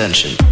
Ascension.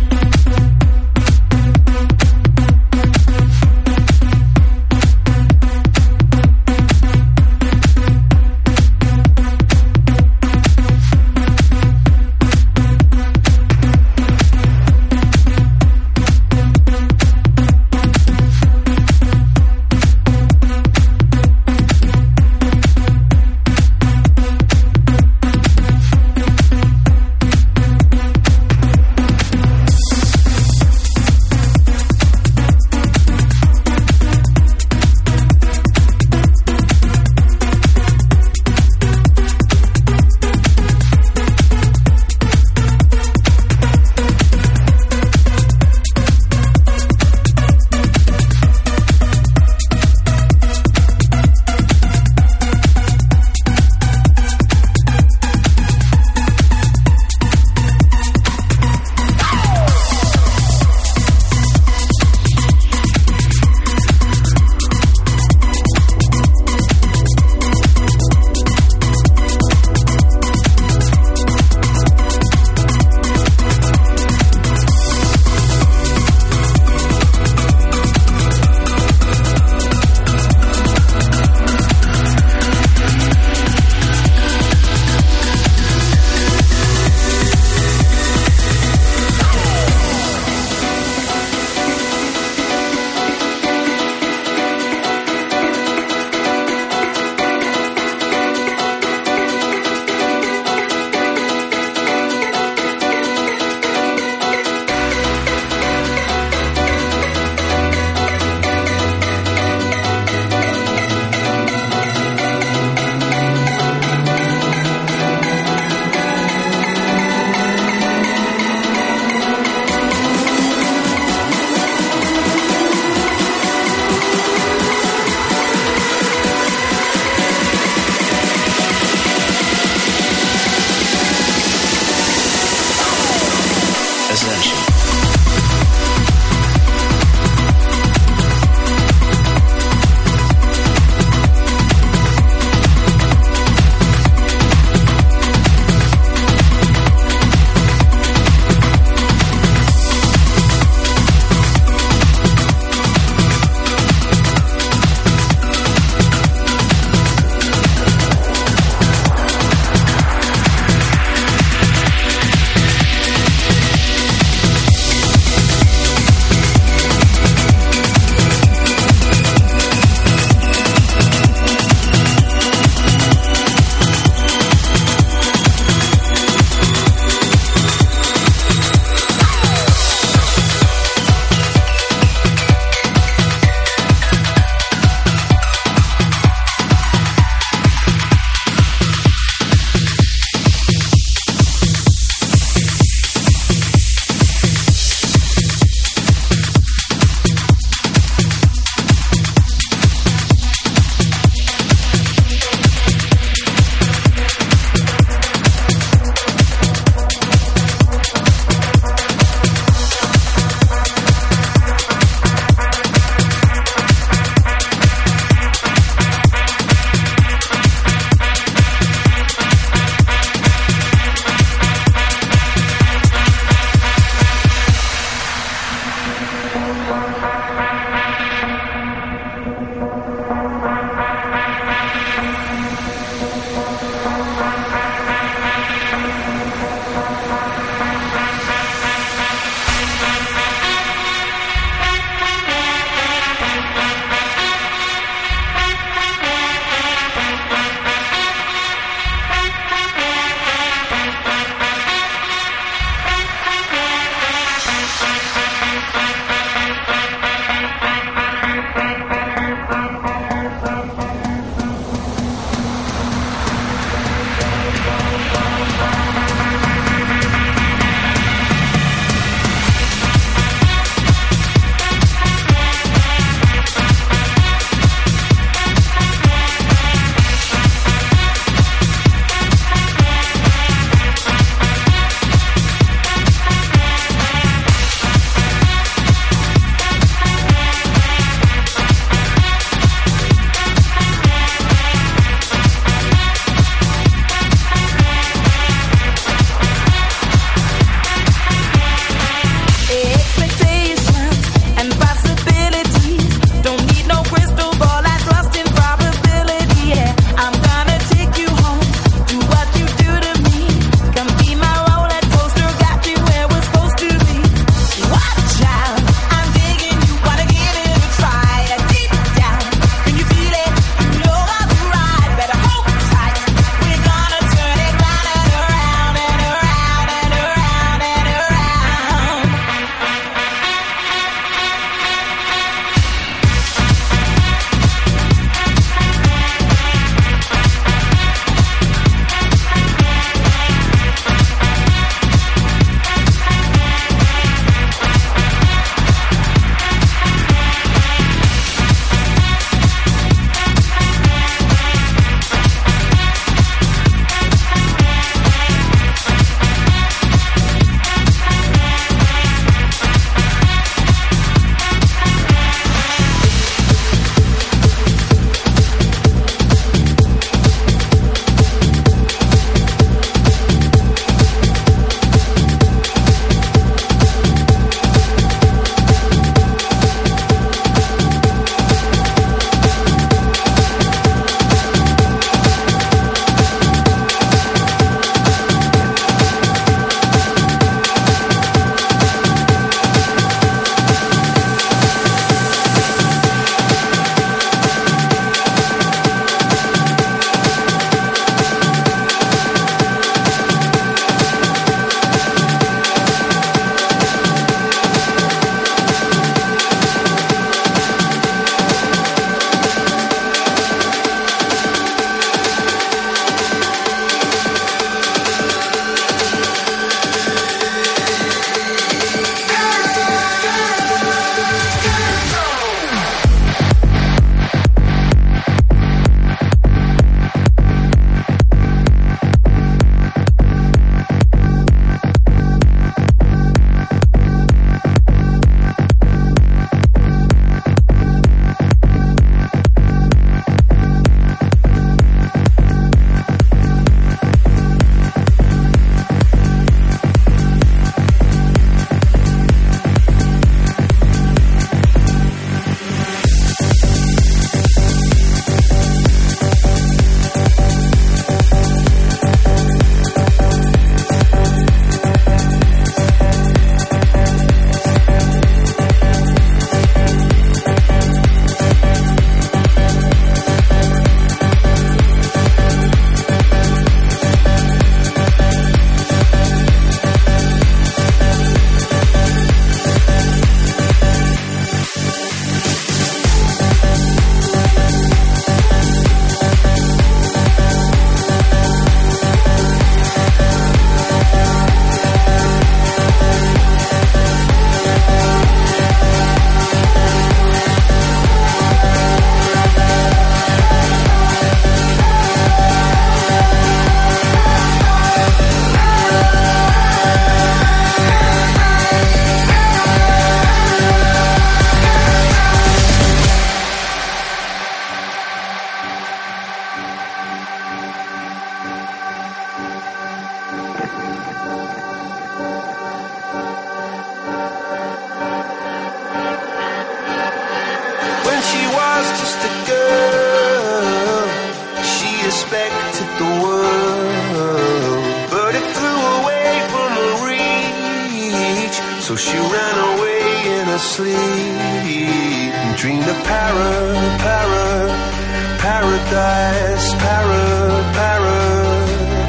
paradise, para, para,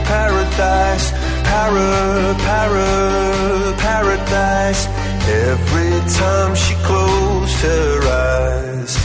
paradise, para, para, paradise. Every time she closed her eyes.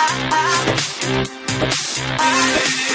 I, I, I,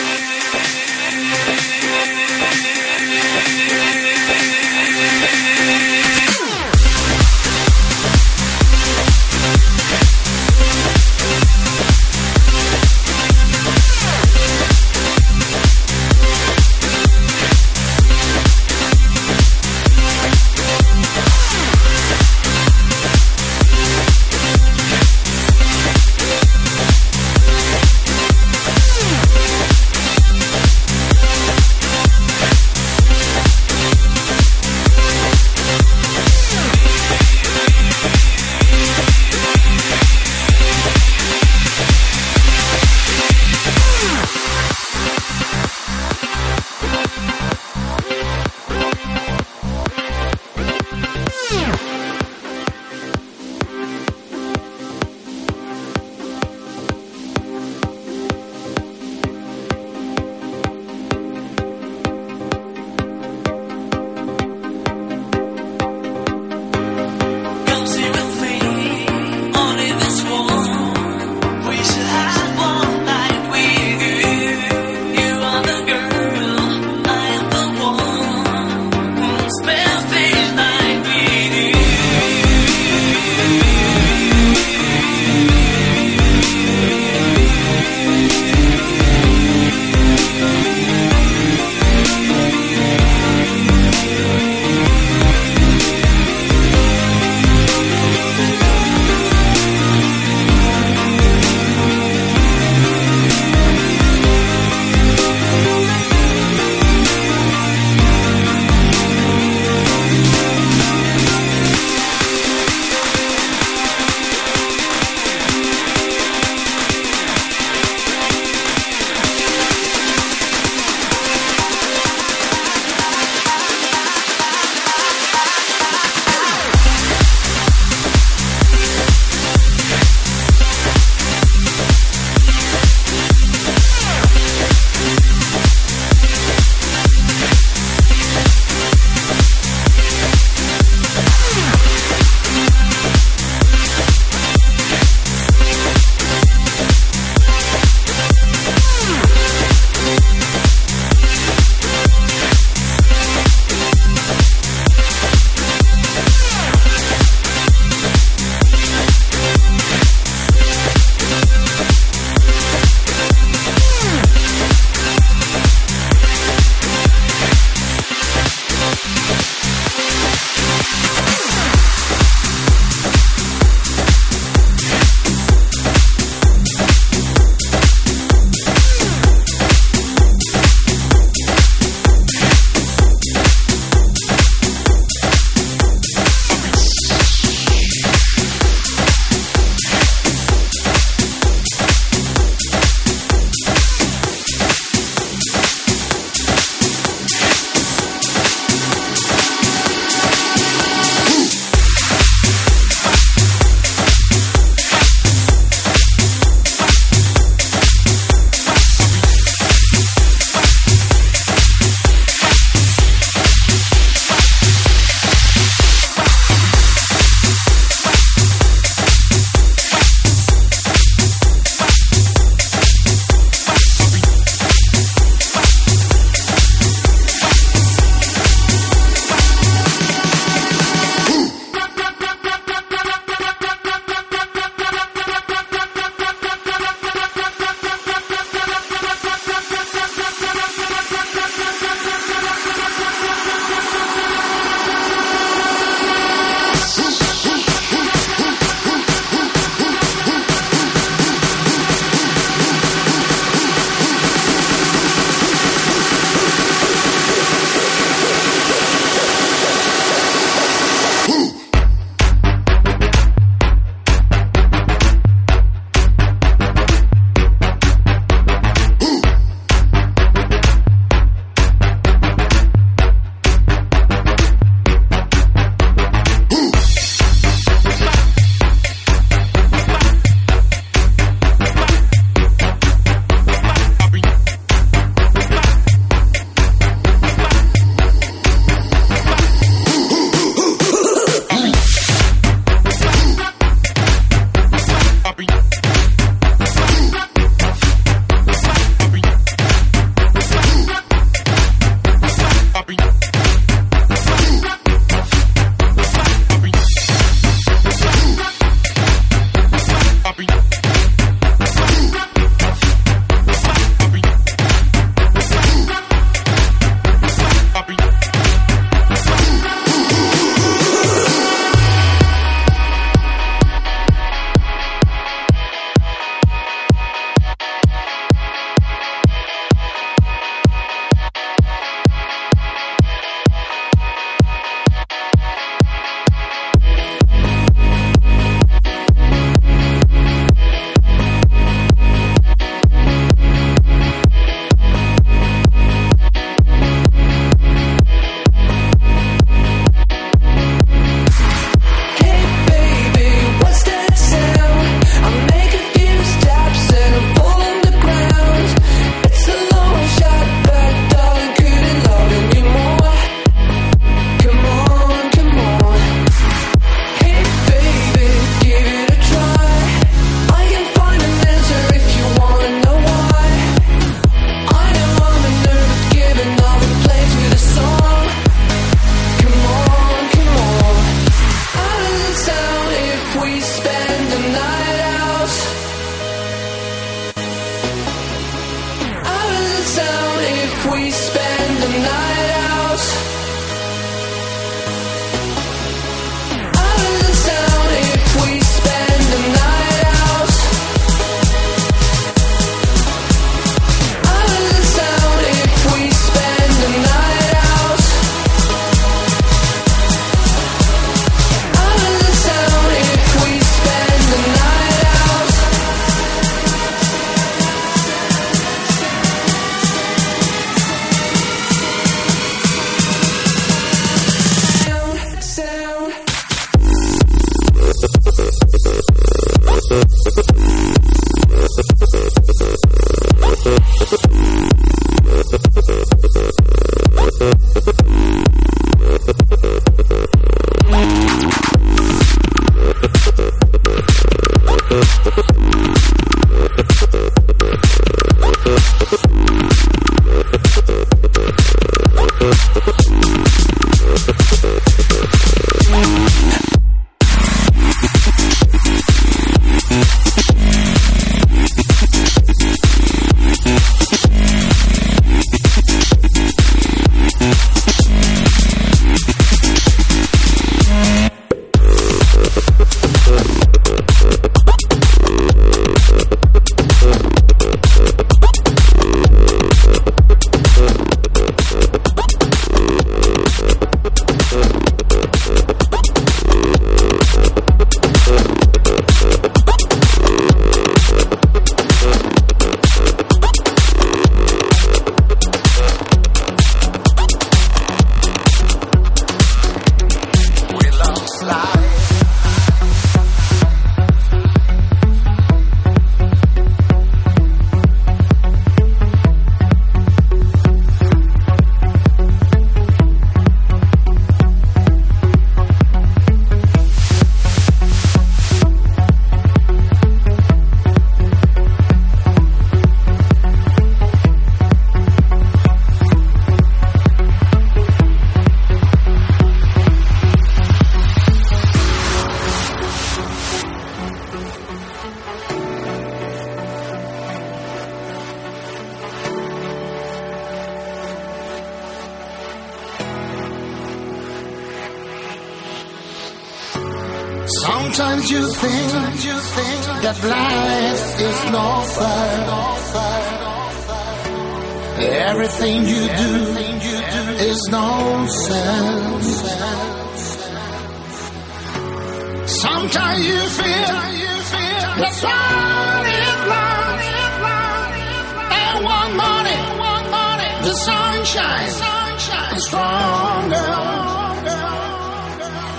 sunshine, sunshine, stronger.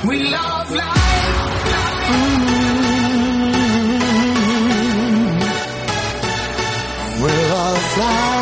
We love life. Mm-hmm. We love all fly.